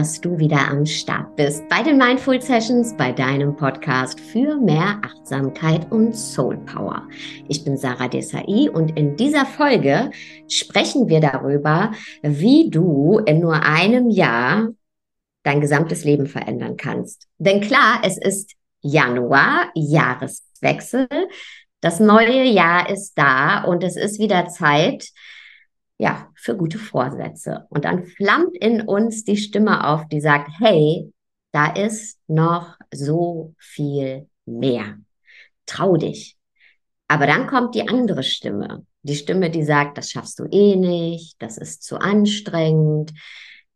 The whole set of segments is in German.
dass du wieder am Start bist bei den Mindful Sessions, bei deinem Podcast für mehr Achtsamkeit und Soul Power. Ich bin Sarah Desai und in dieser Folge sprechen wir darüber, wie du in nur einem Jahr dein gesamtes Leben verändern kannst. Denn klar, es ist Januar, Jahreswechsel. Das neue Jahr ist da und es ist wieder Zeit, ja, für gute Vorsätze. Und dann flammt in uns die Stimme auf, die sagt, hey, da ist noch so viel mehr. Trau dich. Aber dann kommt die andere Stimme. Die Stimme, die sagt, das schaffst du eh nicht, das ist zu anstrengend,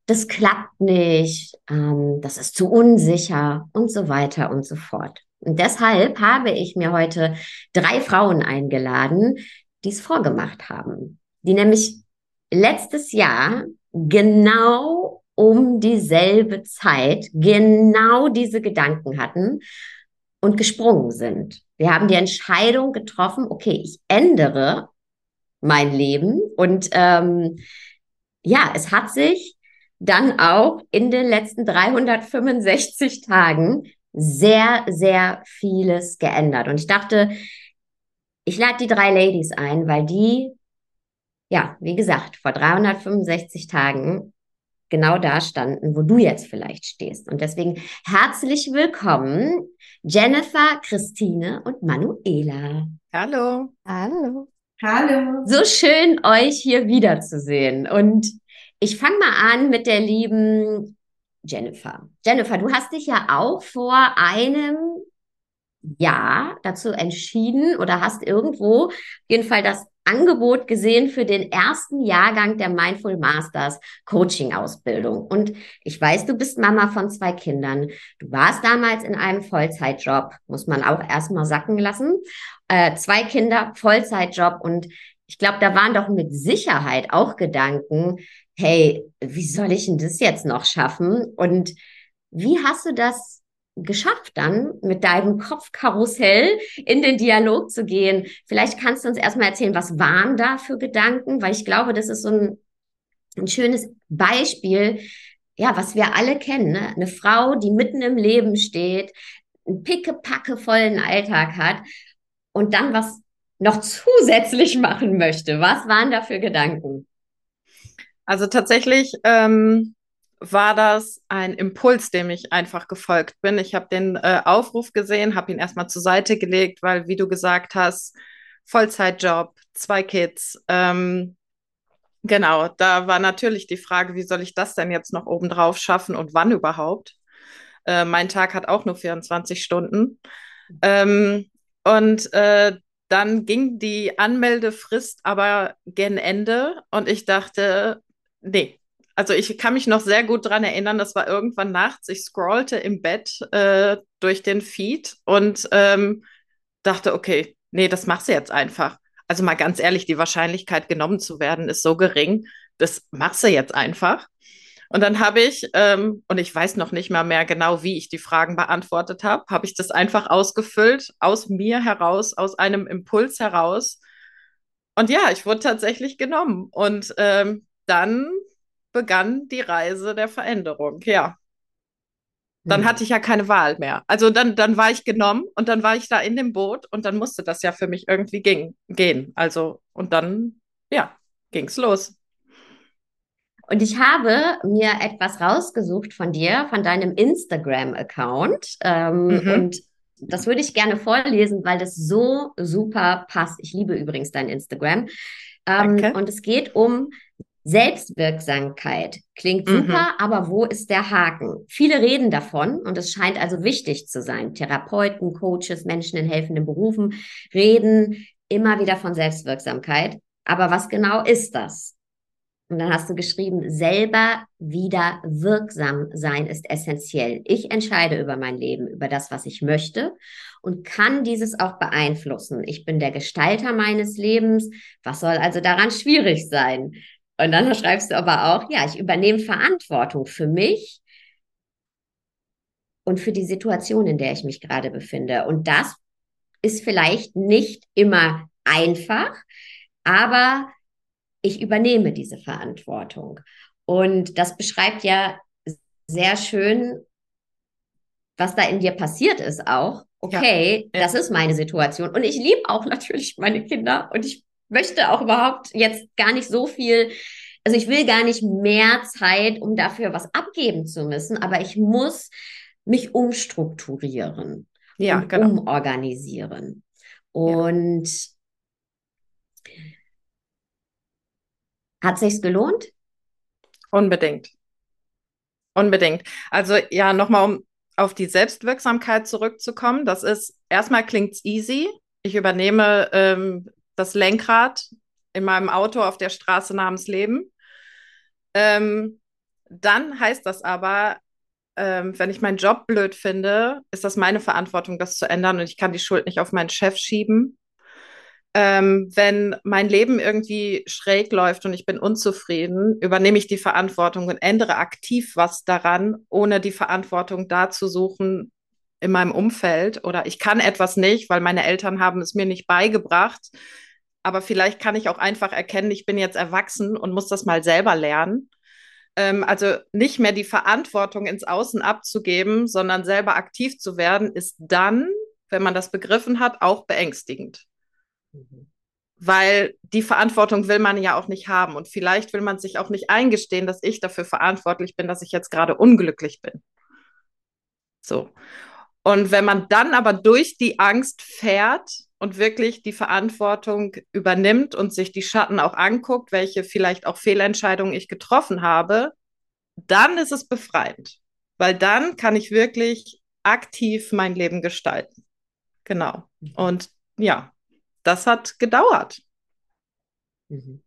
das klappt nicht, ähm, das ist zu unsicher und so weiter und so fort. Und deshalb habe ich mir heute drei Frauen eingeladen, die es vorgemacht haben, die nämlich letztes Jahr genau um dieselbe Zeit genau diese Gedanken hatten und gesprungen sind. Wir haben die Entscheidung getroffen, okay, ich ändere mein Leben und ähm, ja, es hat sich dann auch in den letzten 365 Tagen sehr, sehr vieles geändert. Und ich dachte, ich lade die drei Ladies ein, weil die ja, wie gesagt, vor 365 Tagen genau da standen, wo du jetzt vielleicht stehst. Und deswegen herzlich willkommen, Jennifer, Christine und Manuela. Hallo. Hallo. Hallo. So schön, euch hier wiederzusehen. Und ich fange mal an mit der lieben Jennifer. Jennifer, du hast dich ja auch vor einem Jahr dazu entschieden oder hast irgendwo auf jeden Fall das Angebot gesehen für den ersten Jahrgang der Mindful Masters Coaching Ausbildung. Und ich weiß, du bist Mama von zwei Kindern. Du warst damals in einem Vollzeitjob, muss man auch erstmal sacken lassen. Äh, zwei Kinder, Vollzeitjob. Und ich glaube, da waren doch mit Sicherheit auch Gedanken, hey, wie soll ich denn das jetzt noch schaffen? Und wie hast du das geschafft, dann mit deinem Kopfkarussell in den Dialog zu gehen. Vielleicht kannst du uns erstmal erzählen, was waren da für Gedanken, weil ich glaube, das ist so ein, ein schönes Beispiel, ja, was wir alle kennen. Ne? Eine Frau, die mitten im Leben steht, einen pickepackevollen Alltag hat und dann was noch zusätzlich machen möchte. Was waren da für Gedanken? Also tatsächlich ähm, war das ein Impuls, dem ich einfach gefolgt bin. Ich habe den äh, Aufruf gesehen, habe ihn erstmal zur Seite gelegt, weil, wie du gesagt hast, Vollzeitjob, zwei Kids. Ähm, genau, da war natürlich die Frage, wie soll ich das denn jetzt noch obendrauf schaffen und wann überhaupt? Äh, mein Tag hat auch nur 24 Stunden. Ähm, und äh, dann ging die Anmeldefrist aber gen Ende und ich dachte, nee, also ich kann mich noch sehr gut daran erinnern, das war irgendwann nachts. Ich scrollte im Bett äh, durch den Feed und ähm, dachte, okay, nee, das machst du jetzt einfach. Also mal ganz ehrlich, die Wahrscheinlichkeit genommen zu werden ist so gering, das machst du jetzt einfach. Und dann habe ich, ähm, und ich weiß noch nicht mal mehr genau, wie ich die Fragen beantwortet habe, habe ich das einfach ausgefüllt, aus mir heraus, aus einem Impuls heraus. Und ja, ich wurde tatsächlich genommen. Und ähm, dann begann die Reise der Veränderung, ja. Dann hm. hatte ich ja keine Wahl mehr. Also dann, dann war ich genommen und dann war ich da in dem Boot und dann musste das ja für mich irgendwie ging, gehen. Also, und dann, ja, ging es los. Und ich habe mir etwas rausgesucht von dir, von deinem Instagram-Account. Ähm, mhm. Und das würde ich gerne vorlesen, weil das so super passt. Ich liebe übrigens dein Instagram. Ähm, und es geht um Selbstwirksamkeit klingt mhm. super, aber wo ist der Haken? Viele reden davon und es scheint also wichtig zu sein. Therapeuten, Coaches, Menschen in helfenden Berufen reden immer wieder von Selbstwirksamkeit. Aber was genau ist das? Und dann hast du geschrieben, selber wieder wirksam sein ist essentiell. Ich entscheide über mein Leben, über das, was ich möchte und kann dieses auch beeinflussen. Ich bin der Gestalter meines Lebens. Was soll also daran schwierig sein? Und dann schreibst du aber auch, ja, ich übernehme Verantwortung für mich und für die Situation, in der ich mich gerade befinde. Und das ist vielleicht nicht immer einfach, aber ich übernehme diese Verantwortung. Und das beschreibt ja sehr schön, was da in dir passiert ist auch. Okay, ja. das ist meine Situation. Und ich liebe auch natürlich meine Kinder und ich möchte auch überhaupt jetzt gar nicht so viel, also ich will gar nicht mehr Zeit, um dafür was abgeben zu müssen, aber ich muss mich umstrukturieren ja, und genau. umorganisieren. Und ja. hat sich's gelohnt? Unbedingt. Unbedingt. Also ja, nochmal um auf die Selbstwirksamkeit zurückzukommen. Das ist, erstmal klingt's easy. Ich übernehme ähm, das Lenkrad in meinem Auto auf der Straße namens Leben. Ähm, dann heißt das aber, ähm, wenn ich meinen Job blöd finde, ist das meine Verantwortung, das zu ändern und ich kann die Schuld nicht auf meinen Chef schieben. Ähm, wenn mein Leben irgendwie schräg läuft und ich bin unzufrieden, übernehme ich die Verantwortung und ändere aktiv was daran, ohne die Verantwortung da zu suchen in meinem Umfeld. Oder ich kann etwas nicht, weil meine Eltern haben es mir nicht beigebracht. Aber vielleicht kann ich auch einfach erkennen, ich bin jetzt erwachsen und muss das mal selber lernen. Ähm, also nicht mehr die Verantwortung ins Außen abzugeben, sondern selber aktiv zu werden, ist dann, wenn man das begriffen hat, auch beängstigend. Mhm. Weil die Verantwortung will man ja auch nicht haben. Und vielleicht will man sich auch nicht eingestehen, dass ich dafür verantwortlich bin, dass ich jetzt gerade unglücklich bin. So. Und wenn man dann aber durch die Angst fährt und wirklich die Verantwortung übernimmt und sich die Schatten auch anguckt, welche vielleicht auch Fehlentscheidungen ich getroffen habe, dann ist es befreiend. Weil dann kann ich wirklich aktiv mein Leben gestalten. Genau. Mhm. Und ja, das hat gedauert. Mhm.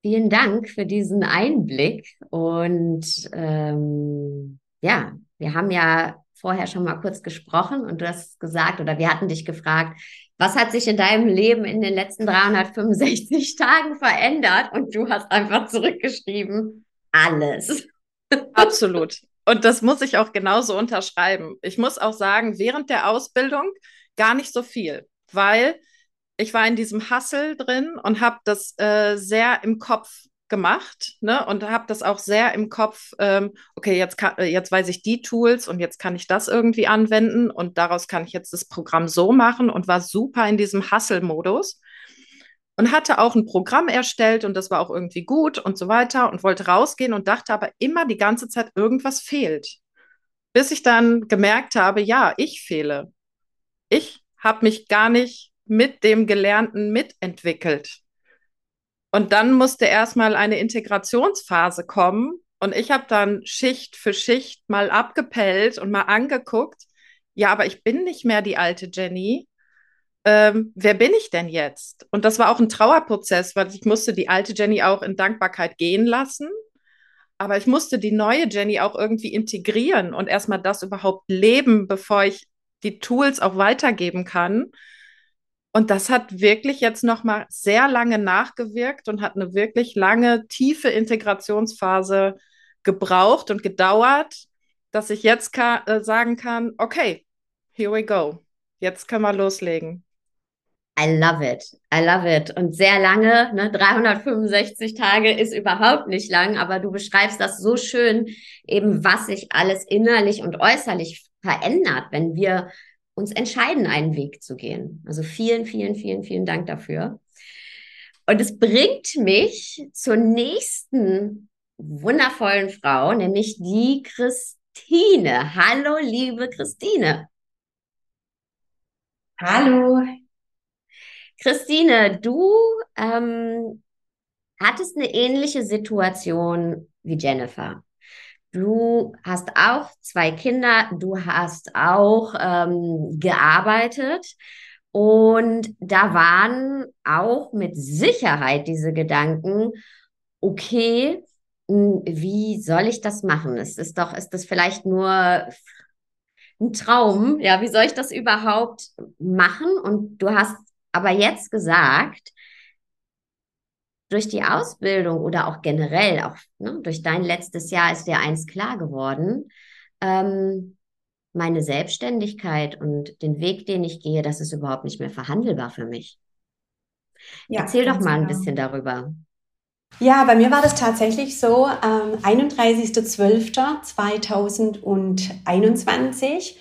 Vielen Dank für diesen Einblick. Und ähm, ja, wir haben ja vorher schon mal kurz gesprochen und du hast gesagt oder wir hatten dich gefragt, was hat sich in deinem Leben in den letzten 365 Tagen verändert? Und du hast einfach zurückgeschrieben, alles. Absolut. Und das muss ich auch genauso unterschreiben. Ich muss auch sagen, während der Ausbildung gar nicht so viel, weil ich war in diesem Hassel drin und habe das äh, sehr im Kopf gemacht ne? und habe das auch sehr im Kopf, ähm, okay, jetzt, kann, äh, jetzt weiß ich die Tools und jetzt kann ich das irgendwie anwenden und daraus kann ich jetzt das Programm so machen und war super in diesem Hustle-Modus und hatte auch ein Programm erstellt und das war auch irgendwie gut und so weiter und wollte rausgehen und dachte aber immer die ganze Zeit, irgendwas fehlt. Bis ich dann gemerkt habe, ja, ich fehle ich habe mich gar nicht mit dem Gelernten mitentwickelt. Und dann musste erstmal eine Integrationsphase kommen. Und ich habe dann Schicht für Schicht mal abgepellt und mal angeguckt, ja, aber ich bin nicht mehr die alte Jenny. Ähm, wer bin ich denn jetzt? Und das war auch ein Trauerprozess, weil ich musste die alte Jenny auch in Dankbarkeit gehen lassen. Aber ich musste die neue Jenny auch irgendwie integrieren und erstmal das überhaupt leben, bevor ich die Tools auch weitergeben kann. Und das hat wirklich jetzt noch mal sehr lange nachgewirkt und hat eine wirklich lange, tiefe Integrationsphase gebraucht und gedauert, dass ich jetzt ka äh, sagen kann, okay, here we go. Jetzt können wir loslegen. I love it. I love it. Und sehr lange, ne, 365 Tage ist überhaupt nicht lang, aber du beschreibst das so schön, eben was sich alles innerlich und äußerlich verändert, wenn wir uns entscheiden, einen Weg zu gehen. Also vielen, vielen, vielen, vielen Dank dafür. Und es bringt mich zur nächsten wundervollen Frau, nämlich die Christine. Hallo, liebe Christine. Hallo. Christine, du ähm, hattest eine ähnliche Situation wie Jennifer. Du hast auch zwei Kinder, du hast auch ähm, gearbeitet und da waren auch mit Sicherheit diese Gedanken, okay, hm, wie soll ich das machen? Es ist doch, ist das vielleicht nur ein Traum? Ja, wie soll ich das überhaupt machen? Und du hast aber jetzt gesagt, durch die Ausbildung oder auch generell, auch ne, durch dein letztes Jahr ist dir eins klar geworden, ähm, meine Selbstständigkeit und den Weg, den ich gehe, das ist überhaupt nicht mehr verhandelbar für mich. Ja, Erzähl doch mal ein genau. bisschen darüber. Ja, bei mir war das tatsächlich so, ähm, 31.12.2021.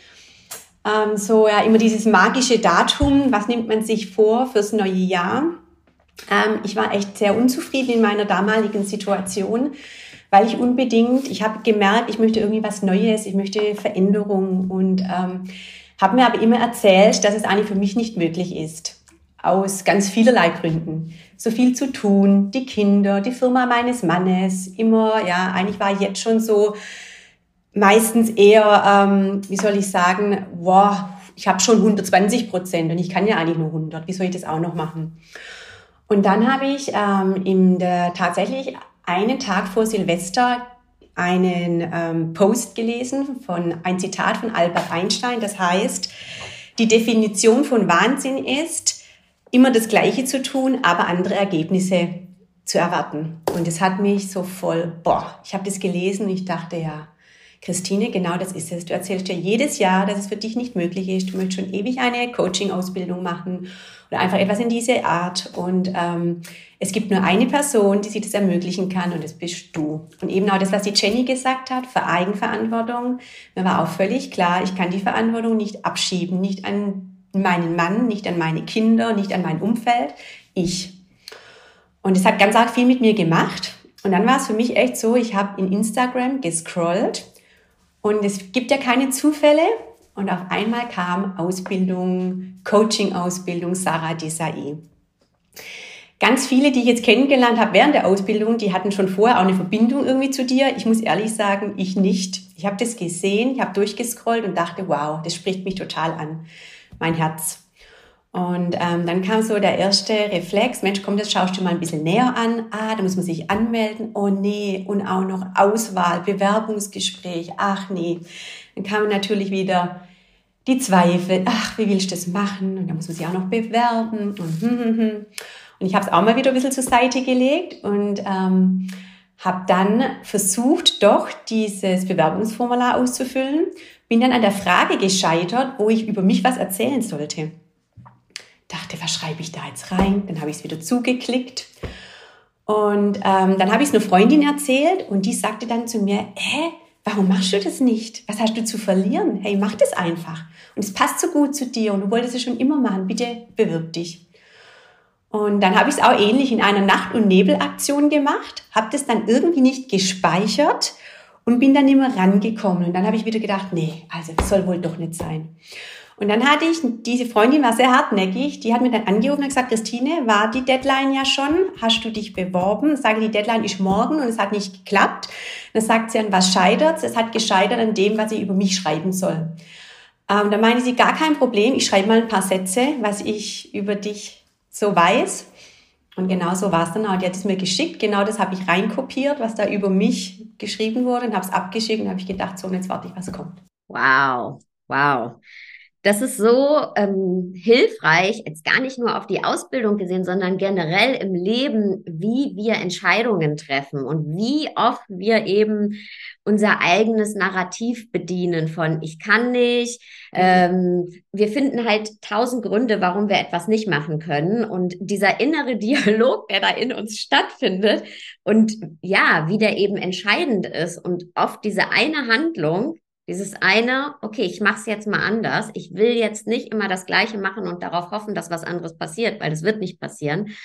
Ähm, so ja immer dieses magische Datum, was nimmt man sich vor fürs neue Jahr? Ähm, ich war echt sehr unzufrieden in meiner damaligen Situation, weil ich unbedingt, ich habe gemerkt, ich möchte irgendwie was Neues, ich möchte Veränderung und ähm, habe mir aber immer erzählt, dass es eigentlich für mich nicht möglich ist. Aus ganz vielerlei Gründen. So viel zu tun, die Kinder, die Firma meines Mannes, immer, ja, eigentlich war ich jetzt schon so meistens eher, ähm, wie soll ich sagen, wow, ich habe schon 120 Prozent und ich kann ja eigentlich nur 100. Wie soll ich das auch noch machen? Und dann habe ich ähm, in der, tatsächlich einen Tag vor Silvester einen ähm, Post gelesen von ein Zitat von Albert Einstein. Das heißt, die Definition von Wahnsinn ist, immer das Gleiche zu tun, aber andere Ergebnisse zu erwarten. Und es hat mich so voll, boah, ich habe das gelesen und ich dachte, ja, Christine, genau das ist es. Du erzählst dir jedes Jahr, dass es für dich nicht möglich ist. Du möchtest schon ewig eine Coaching-Ausbildung machen oder einfach etwas in diese Art. Und ähm, es gibt nur eine Person, die sich das ermöglichen kann und das bist du. Und eben auch das, was die Jenny gesagt hat, für Eigenverantwortung. Mir war auch völlig klar, ich kann die Verantwortung nicht abschieben, nicht an meinen Mann, nicht an meine Kinder, nicht an mein Umfeld. Ich. Und es hat ganz arg viel mit mir gemacht. Und dann war es für mich echt so, ich habe in Instagram gescrollt und es gibt ja keine Zufälle. Und auf einmal kam Ausbildung, Coaching-Ausbildung Sarah Desai. Ganz viele, die ich jetzt kennengelernt habe während der Ausbildung, die hatten schon vorher auch eine Verbindung irgendwie zu dir. Ich muss ehrlich sagen, ich nicht. Ich habe das gesehen, ich habe durchgescrollt und dachte, wow, das spricht mich total an, mein Herz. Und ähm, dann kam so der erste Reflex, Mensch, komm, das schaust du mal ein bisschen näher an. Ah, da muss man sich anmelden. Oh nee, und auch noch Auswahl, Bewerbungsgespräch. Ach nee. Dann kamen natürlich wieder die Zweifel. Ach, wie willst du das machen? Und da muss man sich auch noch bewerben. Und, hm, hm, hm. und ich habe es auch mal wieder ein bisschen zur Seite gelegt und ähm, habe dann versucht, doch dieses Bewerbungsformular auszufüllen. Bin dann an der Frage gescheitert, wo ich über mich was erzählen sollte dachte, was schreibe ich da jetzt rein? Dann habe ich es wieder zugeklickt. Und ähm, dann habe ich es einer Freundin erzählt und die sagte dann zu mir, hä, warum machst du das nicht? Was hast du zu verlieren? Hey, mach das einfach. Und es passt so gut zu dir und du wolltest es schon immer machen. Bitte bewirb dich. Und dann habe ich es auch ähnlich in einer Nacht- und Nebelaktion gemacht, habe das dann irgendwie nicht gespeichert und bin dann immer rangekommen. Und dann habe ich wieder gedacht, nee, also das soll wohl doch nicht sein. Und dann hatte ich, diese Freundin war sehr hartnäckig, die hat mir dann angerufen und gesagt, Christine, war die Deadline ja schon? Hast du dich beworben? Sage, die Deadline ist morgen und es hat nicht geklappt. Dann sagt sie, an was scheitert es? hat gescheitert an dem, was ich über mich schreiben soll. Ähm, da meinte sie, gar kein Problem, ich schreibe mal ein paar Sätze, was ich über dich so weiß. Und genau so war es dann auch. Die hat es mir geschickt, genau das habe ich reinkopiert, was da über mich geschrieben wurde und habe es abgeschickt und habe ich gedacht, so, und jetzt warte ich, was kommt. Wow, wow das ist so ähm, hilfreich, jetzt gar nicht nur auf die Ausbildung gesehen, sondern generell im Leben, wie wir Entscheidungen treffen und wie oft wir eben unser eigenes Narrativ bedienen von ich kann nicht. Mhm. Ähm, wir finden halt tausend Gründe, warum wir etwas nicht machen können. Und dieser innere Dialog, der da in uns stattfindet und ja, wie der eben entscheidend ist und oft diese eine Handlung dieses eine, okay, ich mache es jetzt mal anders. Ich will jetzt nicht immer das Gleiche machen und darauf hoffen, dass was anderes passiert, weil das wird nicht passieren.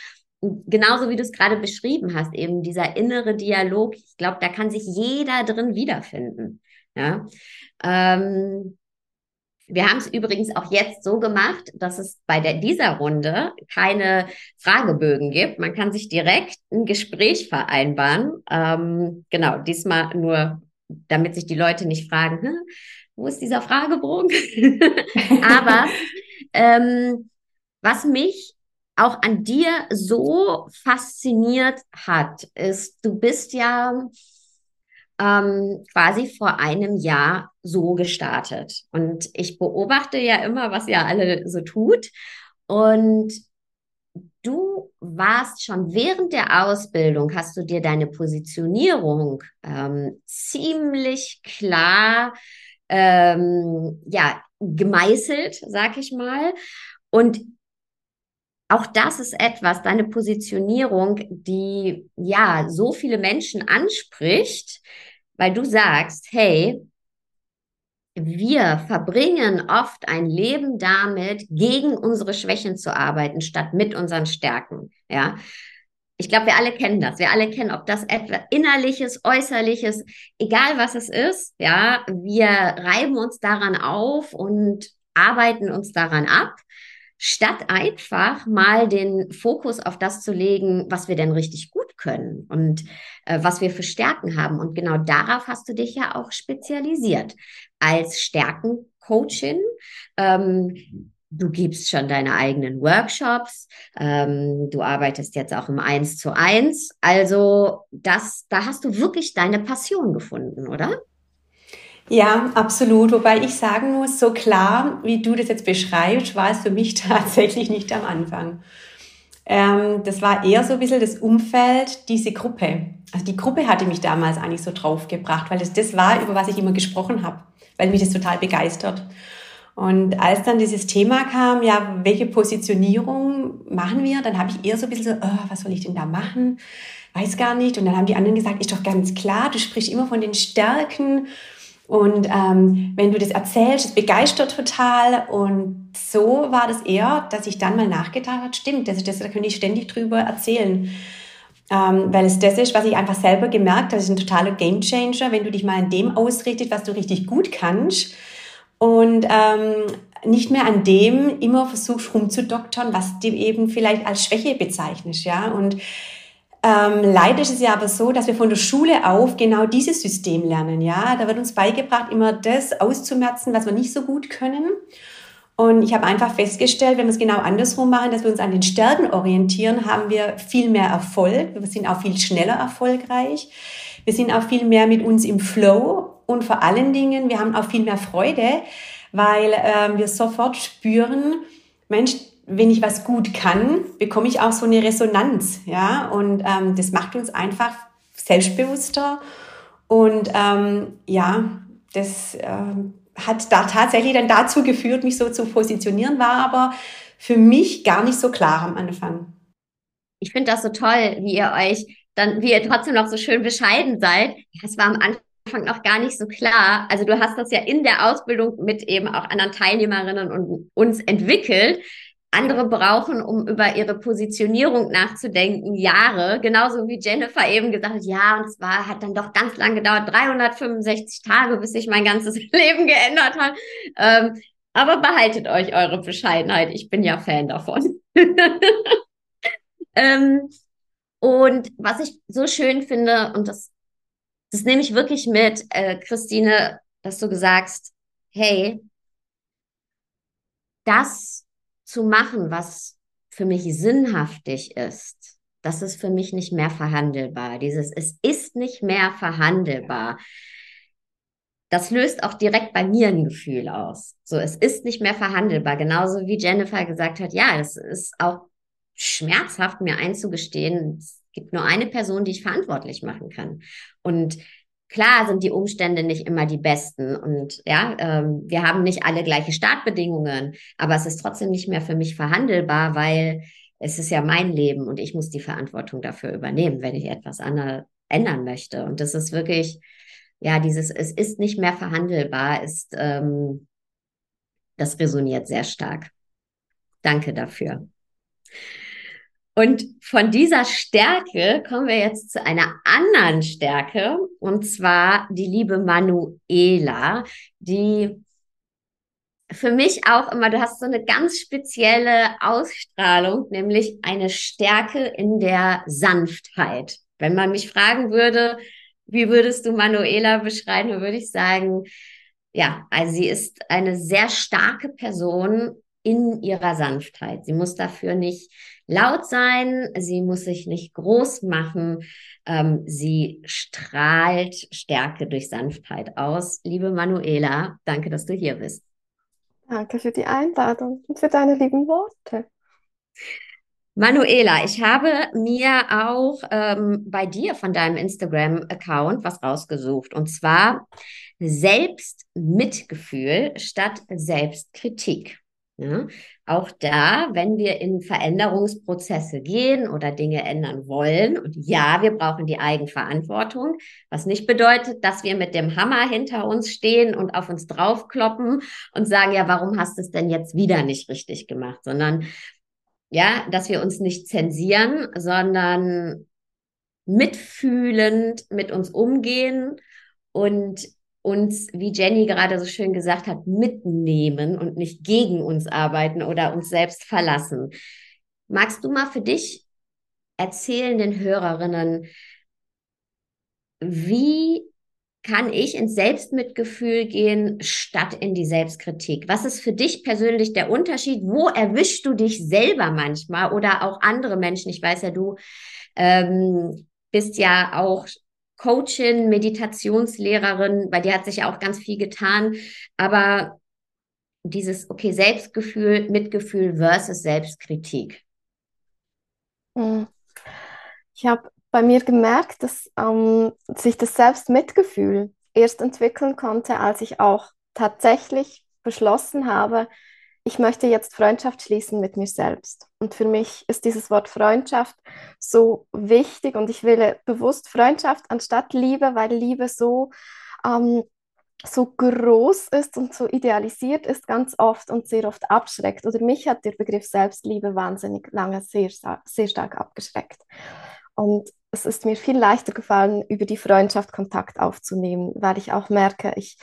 Und genauso wie du es gerade beschrieben hast, eben dieser innere Dialog, ich glaube, da kann sich jeder drin wiederfinden. Ja. Ähm, wir haben es übrigens auch jetzt so gemacht, dass es bei der, dieser Runde keine Fragebögen gibt. Man kann sich direkt ein Gespräch vereinbaren. Ähm, genau, diesmal nur damit sich die Leute nicht fragen, hm, wo ist dieser Fragebogen? Aber ähm, was mich auch an dir so fasziniert hat, ist, du bist ja ähm, quasi vor einem Jahr so gestartet. Und ich beobachte ja immer, was ihr alle so tut. Und du warst schon während der Ausbildung, hast du dir deine Positionierung ähm, ziemlich klar ähm, ja, gemeißelt, sag ich mal. Und auch das ist etwas, deine Positionierung, die ja so viele Menschen anspricht, weil du sagst, hey, wir verbringen oft ein Leben damit, gegen unsere Schwächen zu arbeiten, statt mit unseren Stärken. Ja. Ich glaube, wir alle kennen das. Wir alle kennen, ob das etwas innerliches, äußerliches, egal was es ist. Ja, wir reiben uns daran auf und arbeiten uns daran ab statt einfach mal den Fokus auf das zu legen, was wir denn richtig gut können und äh, was wir für Stärken haben. Und genau darauf hast du dich ja auch spezialisiert als Stärkencoachin. Ähm, du gibst schon deine eigenen Workshops, ähm, du arbeitest jetzt auch im Eins zu eins. Also das, da hast du wirklich deine Passion gefunden, oder? Ja, absolut. Wobei ich sagen muss, so klar, wie du das jetzt beschreibst, war es für mich tatsächlich nicht am Anfang. Ähm, das war eher so ein bisschen das Umfeld, diese Gruppe. Also die Gruppe hatte mich damals eigentlich so draufgebracht, weil es das war, über was ich immer gesprochen habe, weil mich das total begeistert. Und als dann dieses Thema kam, ja, welche Positionierung machen wir, dann habe ich eher so ein bisschen so, oh, was soll ich denn da machen? Weiß gar nicht. Und dann haben die anderen gesagt, ist doch ganz klar, du sprichst immer von den Stärken und ähm, wenn du das erzählst, es begeistert total. Und so war das eher, dass ich dann mal nachgedacht habe, stimmt, das ist das, da könnte ich ständig drüber erzählen. Ähm, weil es das ist, was ich einfach selber gemerkt habe, das ist ein totaler Gamechanger, wenn du dich mal an dem ausrichtest, was du richtig gut kannst. Und ähm, nicht mehr an dem immer versuchst rumzudoktern, was du eben vielleicht als Schwäche bezeichnest, ja. Und ähm, leider ist es ja aber so, dass wir von der Schule auf genau dieses System lernen. Ja, da wird uns beigebracht, immer das auszumerzen, was wir nicht so gut können. Und ich habe einfach festgestellt, wenn wir es genau andersrum machen, dass wir uns an den Stärken orientieren, haben wir viel mehr Erfolg. Wir sind auch viel schneller erfolgreich. Wir sind auch viel mehr mit uns im Flow und vor allen Dingen, wir haben auch viel mehr Freude, weil ähm, wir sofort spüren, Mensch, wenn ich was gut kann, bekomme ich auch so eine Resonanz, ja, und ähm, das macht uns einfach selbstbewusster und ähm, ja, das ähm, hat da tatsächlich dann dazu geführt, mich so zu positionieren, war aber für mich gar nicht so klar am Anfang. Ich finde das so toll, wie ihr euch dann, wie ihr trotzdem noch so schön bescheiden seid. Es war am Anfang noch gar nicht so klar. Also du hast das ja in der Ausbildung mit eben auch anderen Teilnehmerinnen und uns entwickelt andere brauchen, um über ihre Positionierung nachzudenken, Jahre. Genauso wie Jennifer eben gesagt hat, ja, und es war, hat dann doch ganz lang gedauert, 365 Tage, bis sich mein ganzes Leben geändert hat. Ähm, aber behaltet euch eure Bescheidenheit. Ich bin ja Fan davon. ähm, und was ich so schön finde, und das, das nehme ich wirklich mit, äh, Christine, dass du sagst, hey, das zu machen, was für mich sinnhaftig ist, das ist für mich nicht mehr verhandelbar. Dieses, es ist nicht mehr verhandelbar. Das löst auch direkt bei mir ein Gefühl aus. So, es ist nicht mehr verhandelbar. Genauso wie Jennifer gesagt hat, ja, es ist auch schmerzhaft, mir einzugestehen, es gibt nur eine Person, die ich verantwortlich machen kann. Und Klar sind die Umstände nicht immer die besten und ja, ähm, wir haben nicht alle gleiche Startbedingungen, aber es ist trotzdem nicht mehr für mich verhandelbar, weil es ist ja mein Leben und ich muss die Verantwortung dafür übernehmen, wenn ich etwas ändern möchte. Und das ist wirklich, ja, dieses, es ist nicht mehr verhandelbar, ist, ähm, das resoniert sehr stark. Danke dafür. Und von dieser Stärke kommen wir jetzt zu einer anderen Stärke, und zwar die liebe Manuela, die für mich auch immer, du hast so eine ganz spezielle Ausstrahlung, nämlich eine Stärke in der Sanftheit. Wenn man mich fragen würde, wie würdest du Manuela beschreiben, würde ich sagen, ja, also sie ist eine sehr starke Person in ihrer Sanftheit. Sie muss dafür nicht laut sein, sie muss sich nicht groß machen, ähm, sie strahlt Stärke durch Sanftheit aus. Liebe Manuela, danke, dass du hier bist. Danke für die Einladung und für deine lieben Worte. Manuela, ich habe mir auch ähm, bei dir von deinem Instagram-Account was rausgesucht und zwar Selbstmitgefühl statt Selbstkritik. Ja? auch da, wenn wir in Veränderungsprozesse gehen oder Dinge ändern wollen, und ja, wir brauchen die Eigenverantwortung, was nicht bedeutet, dass wir mit dem Hammer hinter uns stehen und auf uns draufkloppen und sagen, ja, warum hast du es denn jetzt wieder nicht richtig gemacht, sondern ja, dass wir uns nicht zensieren, sondern mitfühlend mit uns umgehen und uns, wie Jenny gerade so schön gesagt hat, mitnehmen und nicht gegen uns arbeiten oder uns selbst verlassen. Magst du mal für dich erzählen den Hörerinnen, wie kann ich ins Selbstmitgefühl gehen statt in die Selbstkritik? Was ist für dich persönlich der Unterschied? Wo erwischst du dich selber manchmal oder auch andere Menschen? Ich weiß ja, du ähm, bist ja auch Coachin, Meditationslehrerin, bei dir hat sich ja auch ganz viel getan, aber dieses, okay, Selbstgefühl, Mitgefühl versus Selbstkritik. Hm. Ich habe bei mir gemerkt, dass ähm, sich das Selbstmitgefühl erst entwickeln konnte, als ich auch tatsächlich beschlossen habe, ich möchte jetzt Freundschaft schließen mit mir selbst. Und für mich ist dieses Wort Freundschaft so wichtig und ich wähle bewusst Freundschaft anstatt Liebe, weil Liebe so, ähm, so groß ist und so idealisiert ist ganz oft und sehr oft abschreckt. Oder mich hat der Begriff Selbstliebe wahnsinnig lange sehr, sehr stark abgeschreckt. Und es ist mir viel leichter gefallen, über die Freundschaft Kontakt aufzunehmen, weil ich auch merke, ich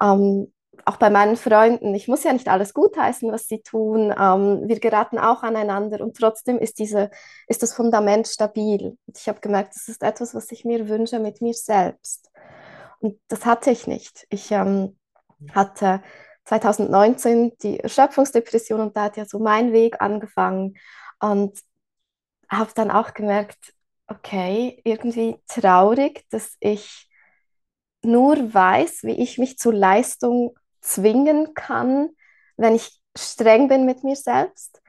ähm, auch bei meinen Freunden, ich muss ja nicht alles gutheißen, was sie tun. Ähm, wir geraten auch aneinander und trotzdem ist, diese, ist das Fundament stabil. Und ich habe gemerkt, das ist etwas, was ich mir wünsche mit mir selbst. Und das hatte ich nicht. Ich ähm, hatte 2019 die Erschöpfungsdepression und da hat ja so mein Weg angefangen und habe dann auch gemerkt, okay, irgendwie traurig, dass ich nur weiß, wie ich mich zur Leistung zwingen kann, wenn ich streng bin mit mir selbst.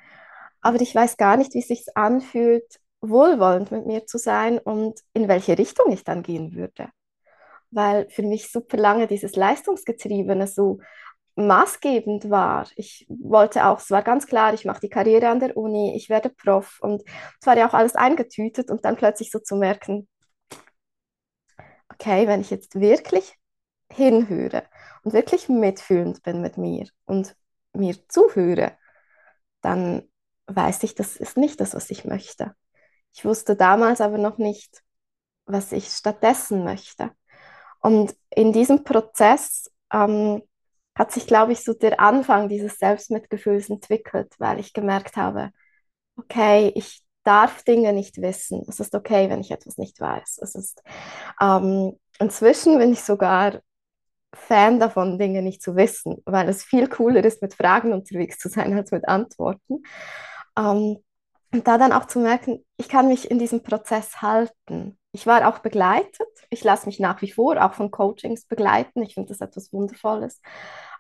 Aber ich weiß gar nicht, wie es sich anfühlt, wohlwollend mit mir zu sein und in welche Richtung ich dann gehen würde. Weil für mich super lange dieses Leistungsgetriebene so maßgebend war. Ich wollte auch, es war ganz klar, ich mache die Karriere an der Uni, ich werde Prof und es war ja auch alles eingetütet und dann plötzlich so zu merken, okay, wenn ich jetzt wirklich hinhöre und wirklich mitfühlend bin mit mir und mir zuhöre, dann weiß ich, das ist nicht das, was ich möchte. Ich wusste damals aber noch nicht, was ich stattdessen möchte. Und in diesem Prozess ähm, hat sich, glaube ich, so der Anfang dieses Selbstmitgefühls entwickelt, weil ich gemerkt habe, okay, ich darf Dinge nicht wissen. Es ist okay, wenn ich etwas nicht weiß. Es ist ähm, inzwischen bin ich sogar Fan davon, Dinge nicht zu wissen, weil es viel cooler ist, mit Fragen unterwegs zu sein als mit Antworten. Ähm, und da dann auch zu merken, ich kann mich in diesem Prozess halten. Ich war auch begleitet. Ich lasse mich nach wie vor auch von Coachings begleiten. Ich finde das etwas Wundervolles.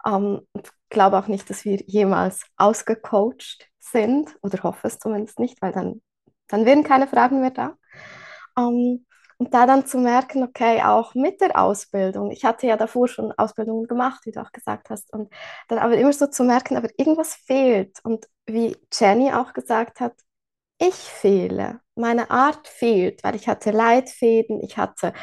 Ähm, und glaube auch nicht, dass wir jemals ausgecoacht sind oder hoffe es zumindest nicht, weil dann, dann wären keine Fragen mehr da. Ähm, und da dann zu merken, okay, auch mit der Ausbildung, ich hatte ja davor schon Ausbildungen gemacht, wie du auch gesagt hast, und dann aber immer so zu merken, aber irgendwas fehlt. Und wie Jenny auch gesagt hat, ich fehle, meine Art fehlt, weil ich hatte Leitfäden, ich hatte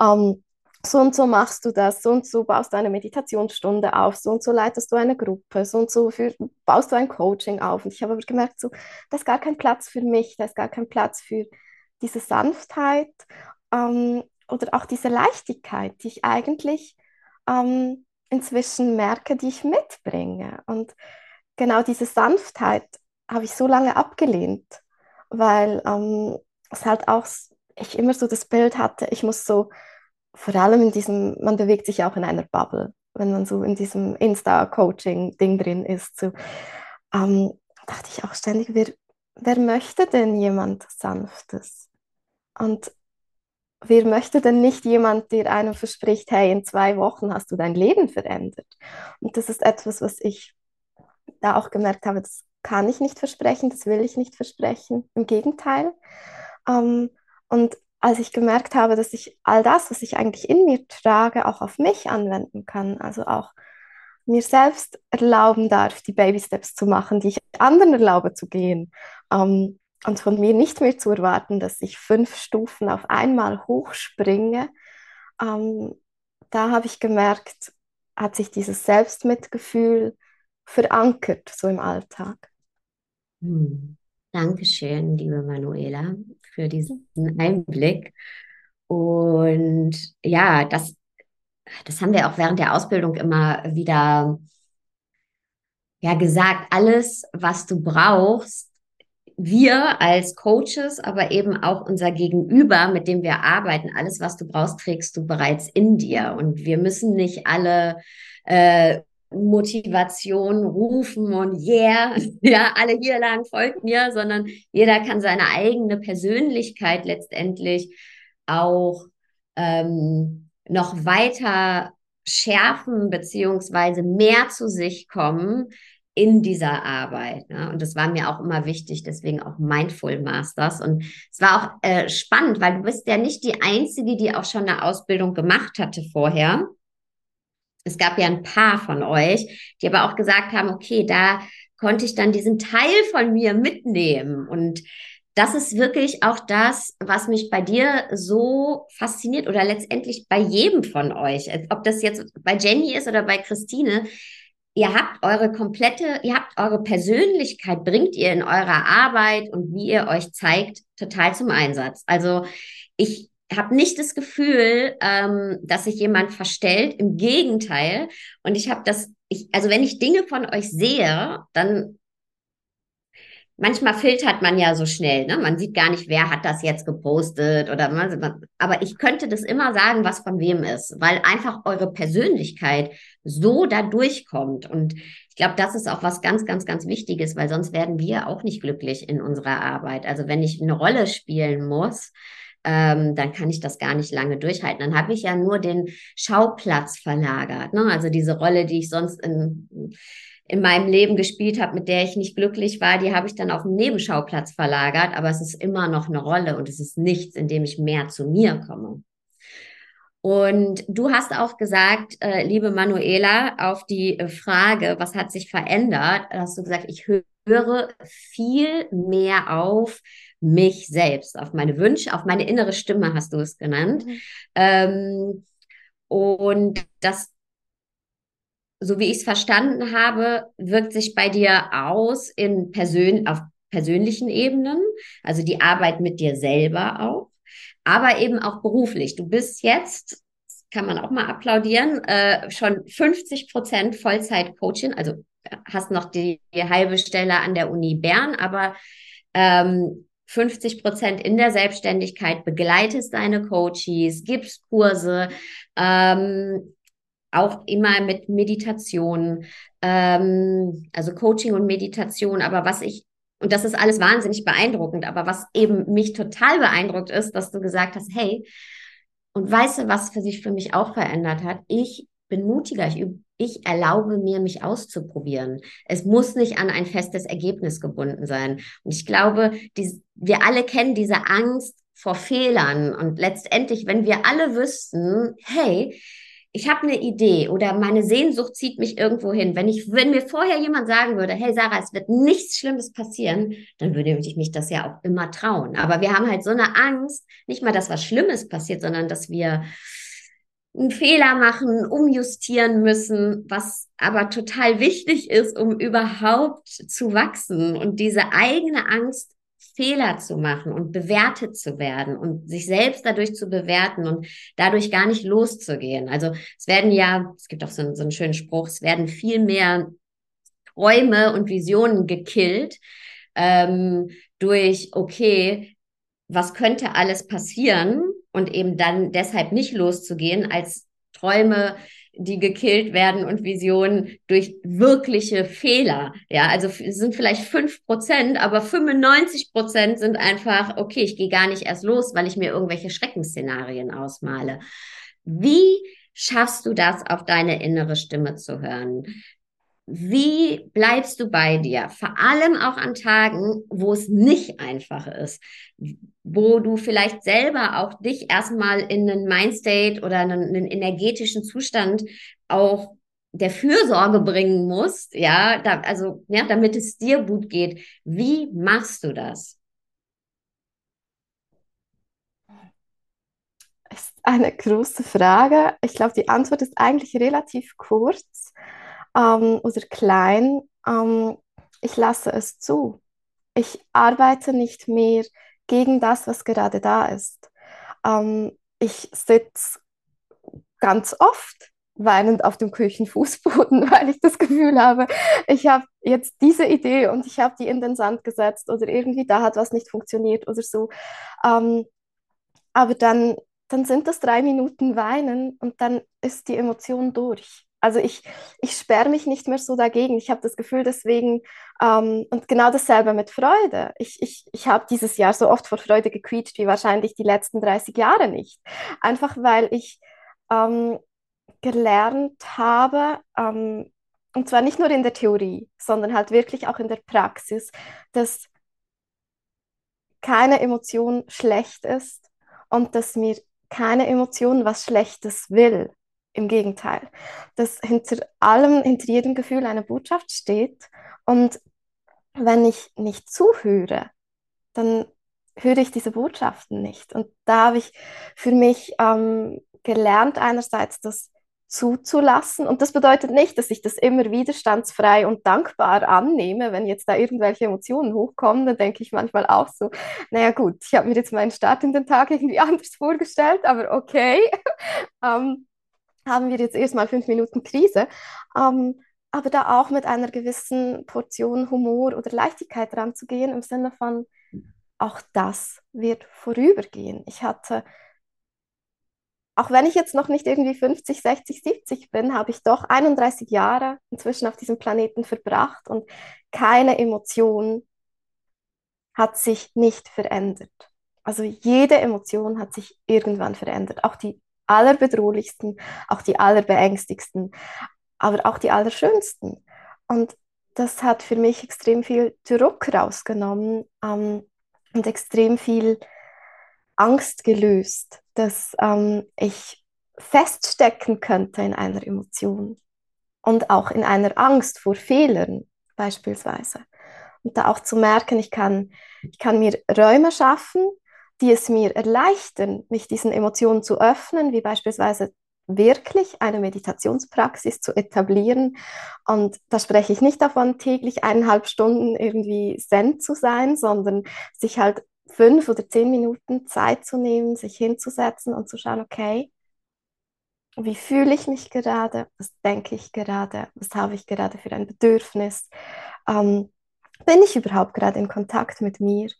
ähm, so und so machst du das, so und so baust du eine Meditationsstunde auf, so und so leitest du eine Gruppe, so und so für, baust du ein Coaching auf. Und ich habe aber gemerkt, so, da ist gar kein Platz für mich, da ist gar kein Platz für diese Sanftheit ähm, oder auch diese Leichtigkeit, die ich eigentlich ähm, inzwischen merke, die ich mitbringe. Und genau diese Sanftheit habe ich so lange abgelehnt, weil ähm, es halt auch, ich immer so das Bild hatte, ich muss so, vor allem in diesem, man bewegt sich auch in einer Bubble, wenn man so in diesem Insta-Coaching-Ding drin ist. So, ähm, dachte ich auch ständig, wer, wer möchte denn jemand Sanftes? Und wer möchte denn nicht jemand, der einem verspricht, hey, in zwei Wochen hast du dein Leben verändert? Und das ist etwas, was ich da auch gemerkt habe, das kann ich nicht versprechen, das will ich nicht versprechen. Im Gegenteil. Ähm, und als ich gemerkt habe, dass ich all das, was ich eigentlich in mir trage, auch auf mich anwenden kann, also auch mir selbst erlauben darf, die Baby Steps zu machen, die ich anderen erlaube zu gehen. Ähm, und von mir nicht mehr zu erwarten, dass ich fünf Stufen auf einmal hochspringe. Ähm, da habe ich gemerkt, hat sich dieses Selbstmitgefühl verankert, so im Alltag. Hm. Dankeschön, liebe Manuela, für diesen Einblick. Und ja, das, das haben wir auch während der Ausbildung immer wieder ja gesagt. Alles, was du brauchst, wir als Coaches, aber eben auch unser Gegenüber, mit dem wir arbeiten, alles, was du brauchst, trägst du bereits in dir. Und wir müssen nicht alle äh, Motivation rufen und yeah, ja, alle hier lang folgt mir, sondern jeder kann seine eigene Persönlichkeit letztendlich auch ähm, noch weiter schärfen beziehungsweise mehr zu sich kommen, in dieser Arbeit. Ne? Und das war mir auch immer wichtig, deswegen auch Mindful Masters. Und es war auch äh, spannend, weil du bist ja nicht die Einzige, die auch schon eine Ausbildung gemacht hatte vorher. Es gab ja ein paar von euch, die aber auch gesagt haben, okay, da konnte ich dann diesen Teil von mir mitnehmen. Und das ist wirklich auch das, was mich bei dir so fasziniert oder letztendlich bei jedem von euch. Ob das jetzt bei Jenny ist oder bei Christine ihr habt eure komplette, ihr habt eure Persönlichkeit, bringt ihr in eurer Arbeit und wie ihr euch zeigt, total zum Einsatz. Also ich habe nicht das Gefühl, ähm, dass sich jemand verstellt. Im Gegenteil. Und ich habe das, ich, also wenn ich Dinge von euch sehe, dann manchmal filtert man ja so schnell, ne? Man sieht gar nicht, wer hat das jetzt gepostet oder man, aber ich könnte das immer sagen, was von wem ist, weil einfach eure Persönlichkeit so da durchkommt. Und ich glaube, das ist auch was ganz, ganz, ganz Wichtiges, weil sonst werden wir auch nicht glücklich in unserer Arbeit. Also wenn ich eine Rolle spielen muss, ähm, dann kann ich das gar nicht lange durchhalten. Dann habe ich ja nur den Schauplatz verlagert. Ne? Also diese Rolle, die ich sonst in in meinem Leben gespielt habe, mit der ich nicht glücklich war, die habe ich dann auf den Nebenschauplatz verlagert, aber es ist immer noch eine Rolle und es ist nichts, in dem ich mehr zu mir komme. Und du hast auch gesagt, äh, liebe Manuela, auf die Frage, was hat sich verändert, hast du gesagt, ich höre viel mehr auf mich selbst, auf meine Wünsche, auf meine innere Stimme, hast du es genannt. Mhm. Ähm, und das so wie ich es verstanden habe, wirkt sich bei dir aus in Persön auf persönlichen Ebenen, also die Arbeit mit dir selber auch, aber eben auch beruflich. Du bist jetzt, kann man auch mal applaudieren, äh, schon 50 Prozent Vollzeit-Coaching, also äh, hast noch die, die, halbe Stelle an der Uni Bern, aber ähm, 50 Prozent in der Selbstständigkeit, begleitest deine Coaches, gibst Kurse, ähm, auch immer mit Meditation, ähm, also Coaching und Meditation. Aber was ich, und das ist alles wahnsinnig beeindruckend, aber was eben mich total beeindruckt ist, dass du gesagt hast, hey, und weißt du, was für sich für mich auch verändert hat? Ich bin mutiger, ich, ich erlaube mir, mich auszuprobieren. Es muss nicht an ein festes Ergebnis gebunden sein. Und ich glaube, die, wir alle kennen diese Angst vor Fehlern. Und letztendlich, wenn wir alle wüssten, hey, ich habe eine Idee oder meine Sehnsucht zieht mich irgendwo hin. Wenn ich, wenn mir vorher jemand sagen würde, hey Sarah, es wird nichts Schlimmes passieren, dann würde ich mich das ja auch immer trauen. Aber wir haben halt so eine Angst, nicht mal, dass was Schlimmes passiert, sondern dass wir einen Fehler machen, umjustieren müssen, was aber total wichtig ist, um überhaupt zu wachsen. Und diese eigene Angst Fehler zu machen und bewertet zu werden und sich selbst dadurch zu bewerten und dadurch gar nicht loszugehen. Also es werden ja, es gibt auch so, einen, so einen schönen Spruch, es werden viel mehr Träume und Visionen gekillt ähm, durch, okay, was könnte alles passieren und eben dann deshalb nicht loszugehen, als Träume die gekillt werden und Visionen durch wirkliche Fehler. Ja, also es sind vielleicht fünf Prozent, aber 95 Prozent sind einfach, okay, ich gehe gar nicht erst los, weil ich mir irgendwelche Schreckensszenarien ausmale. Wie schaffst du das, auf deine innere Stimme zu hören? Wie bleibst du bei dir? Vor allem auch an Tagen, wo es nicht einfach ist, wo du vielleicht selber auch dich erstmal in einen Mindstate oder einen, einen energetischen Zustand auch der Fürsorge bringen musst, ja, da, also ja, damit es dir gut geht. Wie machst du das? Ist eine große Frage. Ich glaube, die Antwort ist eigentlich relativ kurz ähm, oder klein. Ähm, ich lasse es zu. Ich arbeite nicht mehr gegen das, was gerade da ist. Ähm, ich sitze ganz oft weinend auf dem Küchenfußboden, weil ich das Gefühl habe, ich habe jetzt diese Idee und ich habe die in den Sand gesetzt oder irgendwie da hat was nicht funktioniert oder so. Ähm, aber dann, dann sind das drei Minuten Weinen und dann ist die Emotion durch. Also ich, ich sperre mich nicht mehr so dagegen. Ich habe das Gefühl deswegen, ähm, und genau dasselbe mit Freude. Ich, ich, ich habe dieses Jahr so oft vor Freude gequietscht wie wahrscheinlich die letzten 30 Jahre nicht. Einfach weil ich ähm, gelernt habe, ähm, und zwar nicht nur in der Theorie, sondern halt wirklich auch in der Praxis, dass keine Emotion schlecht ist und dass mir keine Emotion was Schlechtes will. Im Gegenteil, dass hinter allem, hinter jedem Gefühl eine Botschaft steht und wenn ich nicht zuhöre, dann höre ich diese Botschaften nicht. Und da habe ich für mich ähm, gelernt, einerseits das zuzulassen. Und das bedeutet nicht, dass ich das immer widerstandsfrei und dankbar annehme. Wenn jetzt da irgendwelche Emotionen hochkommen, dann denke ich manchmal auch so, naja gut, ich habe mir jetzt meinen Start in den Tag irgendwie anders vorgestellt, aber okay. ähm, haben wir jetzt erstmal fünf Minuten Krise. Ähm, aber da auch mit einer gewissen Portion Humor oder Leichtigkeit ranzugehen, im Sinne von, auch das wird vorübergehen. Ich hatte auch wenn ich jetzt noch nicht irgendwie 50, 60, 70 bin, habe ich doch 31 Jahre inzwischen auf diesem Planeten verbracht und keine Emotion hat sich nicht verändert. Also jede Emotion hat sich irgendwann verändert, auch die allerbedrohlichsten, auch die allerbeängstigsten, aber auch die allerschönsten. Und das hat für mich extrem viel Druck rausgenommen ähm, und extrem viel Angst gelöst, dass ähm, ich feststecken könnte in einer Emotion und auch in einer Angst vor Fehlern beispielsweise. Und da auch zu merken, ich kann, ich kann mir Räume schaffen, die es mir erleichtern, mich diesen Emotionen zu öffnen, wie beispielsweise wirklich eine Meditationspraxis zu etablieren. Und da spreche ich nicht davon, täglich eineinhalb Stunden irgendwie Zen zu sein, sondern sich halt fünf oder zehn Minuten Zeit zu nehmen, sich hinzusetzen und zu schauen, okay, wie fühle ich mich gerade, was denke ich gerade, was habe ich gerade für ein Bedürfnis, ähm, bin ich überhaupt gerade in Kontakt mit mir?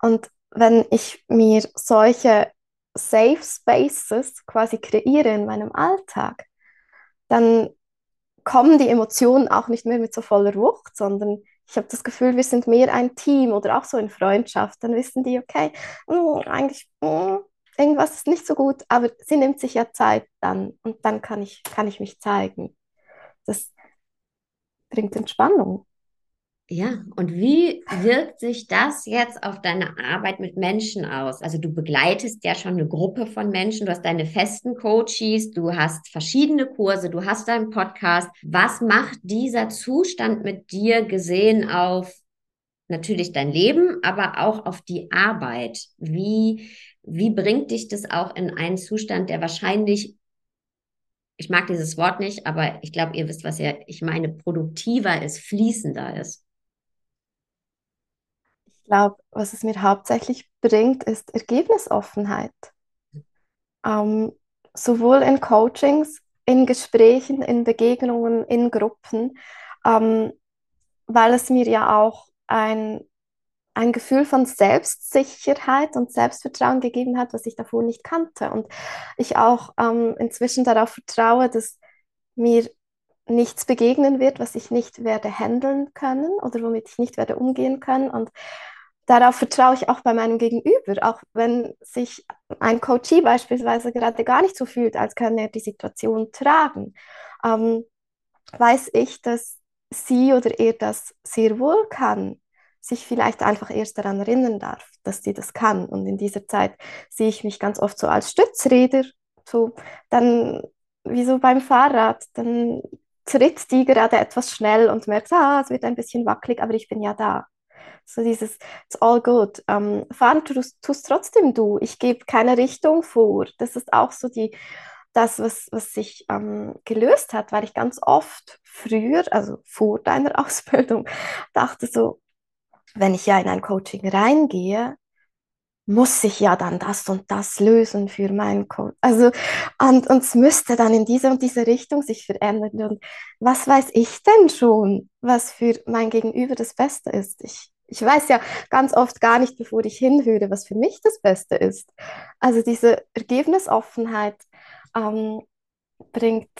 Und wenn ich mir solche Safe Spaces quasi kreiere in meinem Alltag, dann kommen die Emotionen auch nicht mehr mit so voller Wucht, sondern ich habe das Gefühl, wir sind mehr ein Team oder auch so in Freundschaft, dann wissen die, okay, mh, mm, eigentlich mh, mm, irgendwas ist nicht so gut, aber sie nimmt sich ja Zeit dann und dann kann ich, kann ich mich zeigen. Das bringt Entspannung. Ja, und wie wirkt sich das jetzt auf deine Arbeit mit Menschen aus? Also du begleitest ja schon eine Gruppe von Menschen, du hast deine festen Coaches, du hast verschiedene Kurse, du hast deinen Podcast. Was macht dieser Zustand mit dir gesehen auf natürlich dein Leben, aber auch auf die Arbeit? Wie, wie bringt dich das auch in einen Zustand, der wahrscheinlich ich mag dieses Wort nicht, aber ich glaube, ihr wisst, was ja, ich meine, produktiver ist, fließender ist glaube, was es mir hauptsächlich bringt, ist Ergebnisoffenheit. Ähm, sowohl in Coachings, in Gesprächen, in Begegnungen, in Gruppen, ähm, weil es mir ja auch ein, ein Gefühl von Selbstsicherheit und Selbstvertrauen gegeben hat, was ich davor nicht kannte. Und ich auch ähm, inzwischen darauf vertraue, dass mir nichts begegnen wird, was ich nicht werde handeln können oder womit ich nicht werde umgehen können. Und darauf vertraue ich auch bei meinem Gegenüber, auch wenn sich ein Coachie beispielsweise gerade gar nicht so fühlt, als kann er die Situation tragen, ähm, weiß ich, dass sie oder er das sehr wohl kann, sich vielleicht einfach erst daran erinnern darf, dass sie das kann. Und in dieser Zeit sehe ich mich ganz oft so als Stützräder, so dann wie so beim Fahrrad, dann tritt die gerade etwas schnell und merkt, ah, es wird ein bisschen wackelig, aber ich bin ja da. So dieses, it's all good. Ähm, fahren tust, tust trotzdem du. Ich gebe keine Richtung vor. Das ist auch so die, das, was, was sich ähm, gelöst hat, weil ich ganz oft früher, also vor deiner Ausbildung, dachte so, wenn ich ja in ein Coaching reingehe, muss ich ja dann das und das lösen für meinen Coach. Also, und, und es müsste dann in diese und diese Richtung sich verändern. Und was weiß ich denn schon, was für mein Gegenüber das Beste ist? Ich, ich weiß ja ganz oft gar nicht, bevor ich hinhöre, was für mich das Beste ist. Also diese Ergebnisoffenheit ähm, bringt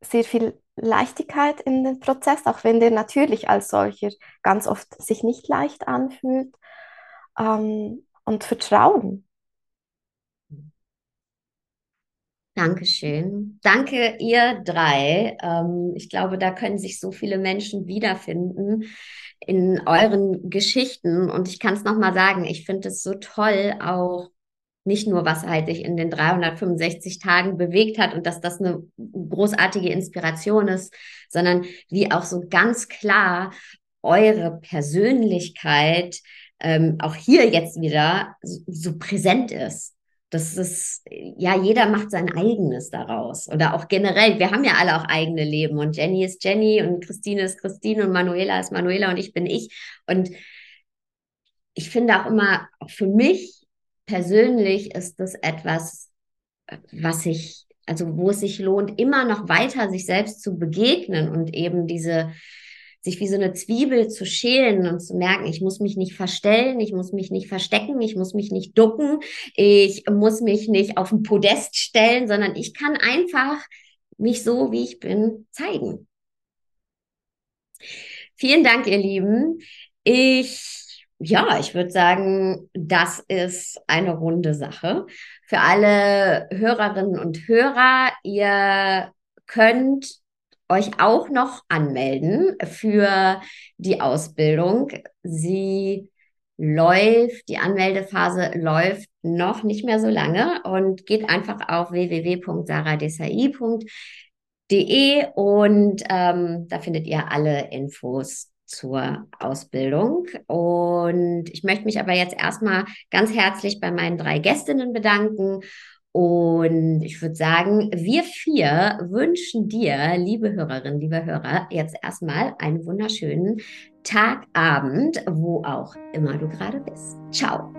sehr viel Leichtigkeit in den Prozess, auch wenn der natürlich als solcher ganz oft sich nicht leicht anfühlt. Ähm, und Vertrauen. Dankeschön. Danke, ihr drei. Ähm, ich glaube, da können sich so viele Menschen wiederfinden in euren Geschichten. Und ich kann es nochmal sagen, ich finde es so toll, auch nicht nur, was halt sich in den 365 Tagen bewegt hat und dass das eine großartige Inspiration ist, sondern wie auch so ganz klar eure Persönlichkeit ähm, auch hier jetzt wieder so, so präsent ist. Das ist, ja, jeder macht sein eigenes daraus. Oder auch generell, wir haben ja alle auch eigene Leben. Und Jenny ist Jenny und Christine ist Christine und Manuela ist Manuela und ich bin ich. Und ich finde auch immer, auch für mich persönlich ist das etwas, was ich, also wo es sich lohnt, immer noch weiter sich selbst zu begegnen und eben diese, sich wie so eine Zwiebel zu schälen und zu merken, ich muss mich nicht verstellen, ich muss mich nicht verstecken, ich muss mich nicht ducken, ich muss mich nicht auf ein Podest stellen, sondern ich kann einfach mich so, wie ich bin, zeigen. Vielen Dank, ihr Lieben. Ich, ja, ich würde sagen, das ist eine runde Sache. Für alle Hörerinnen und Hörer, ihr könnt euch auch noch anmelden für die Ausbildung. Sie läuft, die Anmeldephase läuft noch nicht mehr so lange und geht einfach auf www.saradesai.de und ähm, da findet ihr alle Infos zur Ausbildung. Und ich möchte mich aber jetzt erstmal ganz herzlich bei meinen drei Gästinnen bedanken und ich würde sagen, wir vier wünschen dir, liebe Hörerinnen, liebe Hörer, jetzt erstmal einen wunderschönen Tag, Abend, wo auch immer du gerade bist. Ciao.